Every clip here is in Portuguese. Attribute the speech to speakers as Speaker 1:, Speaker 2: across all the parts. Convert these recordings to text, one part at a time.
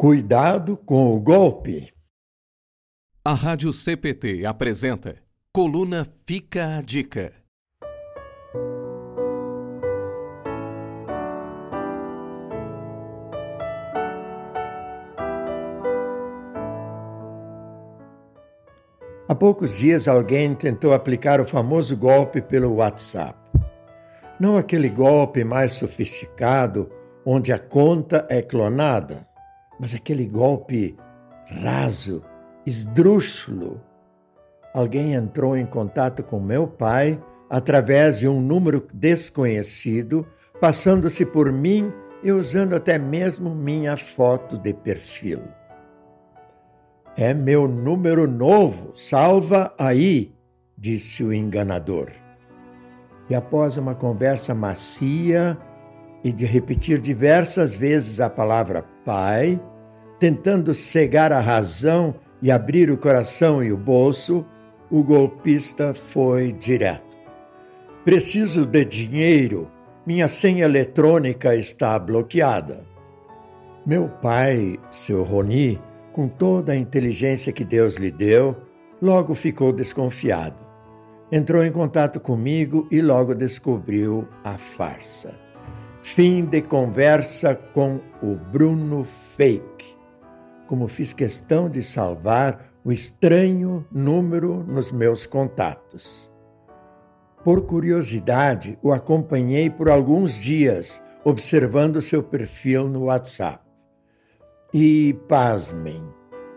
Speaker 1: Cuidado com o golpe.
Speaker 2: A Rádio CPT apresenta Coluna Fica a Dica.
Speaker 1: Há poucos dias alguém tentou aplicar o famoso golpe pelo WhatsApp. Não aquele golpe mais sofisticado onde a conta é clonada, mas aquele golpe raso, esdrúxulo. Alguém entrou em contato com meu pai através de um número desconhecido, passando-se por mim e usando até mesmo minha foto de perfil. É meu número novo, salva aí, disse o enganador. E após uma conversa macia e de repetir diversas vezes a palavra Pai, tentando cegar a razão e abrir o coração e o bolso, o golpista foi direto. Preciso de dinheiro, minha senha eletrônica está bloqueada. Meu pai, seu Roni, com toda a inteligência que Deus lhe deu, logo ficou desconfiado. Entrou em contato comigo e logo descobriu a farsa. Fim de conversa com o Bruno Fake. Como fiz questão de salvar o estranho número nos meus contatos. Por curiosidade, o acompanhei por alguns dias, observando seu perfil no WhatsApp. E, pasmem,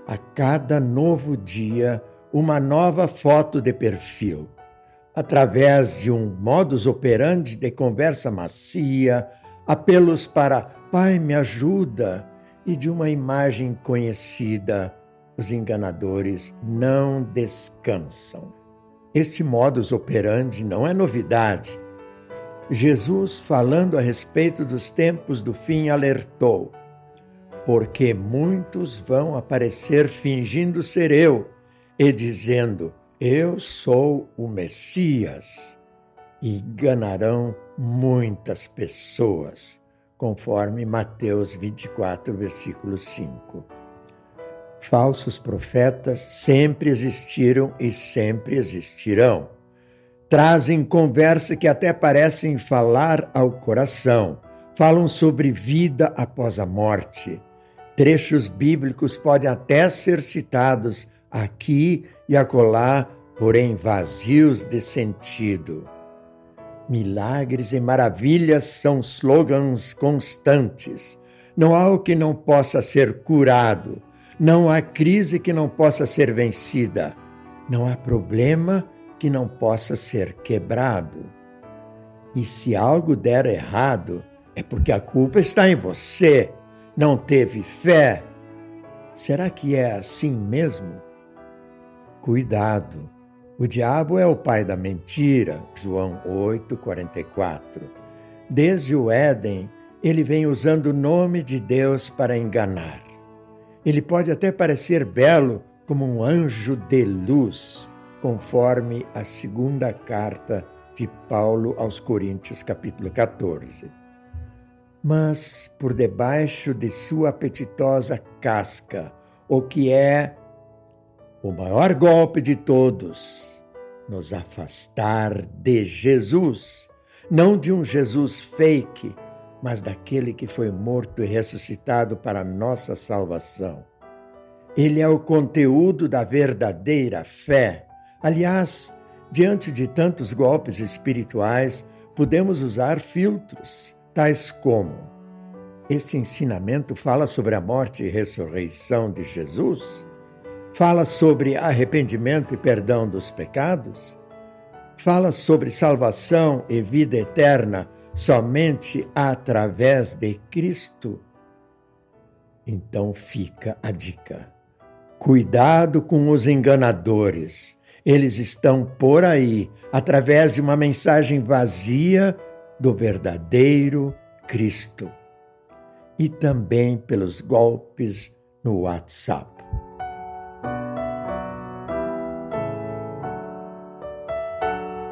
Speaker 1: a cada novo dia, uma nova foto de perfil. Através de um modus operandi de conversa macia, apelos para Pai, me ajuda e de uma imagem conhecida, os enganadores não descansam. Este modus operandi não é novidade. Jesus, falando a respeito dos tempos do fim, alertou porque muitos vão aparecer fingindo ser eu e dizendo: Eu sou o Messias, e enganarão muitas pessoas, conforme Mateus 24, versículo 5. Falsos profetas sempre existiram e sempre existirão. Trazem conversa que até parecem falar ao coração, falam sobre vida após a morte Trechos bíblicos podem até ser citados aqui e acolá, porém vazios de sentido. Milagres e maravilhas são slogans constantes. Não há o que não possa ser curado, não há crise que não possa ser vencida, não há problema que não possa ser quebrado. E se algo der errado, é porque a culpa está em você não teve fé? Será que é assim mesmo? Cuidado, o diabo é o pai da mentira, João 8, 44. Desde o Éden, ele vem usando o nome de Deus para enganar. Ele pode até parecer belo como um anjo de luz, conforme a segunda carta de Paulo aos Coríntios, capítulo 14 mas por debaixo de sua apetitosa casca, o que é o maior golpe de todos, nos afastar de Jesus, não de um Jesus fake, mas daquele que foi morto e ressuscitado para nossa salvação. Ele é o conteúdo da verdadeira fé. Aliás, diante de tantos golpes espirituais, podemos usar filtros tais como: Este ensinamento fala sobre a morte e ressurreição de Jesus? Fala sobre arrependimento e perdão dos pecados? Fala sobre salvação e vida eterna somente através de Cristo? Então fica a dica. Cuidado com os enganadores. Eles estão por aí, através de uma mensagem vazia do verdadeiro Cristo e também pelos golpes no WhatsApp.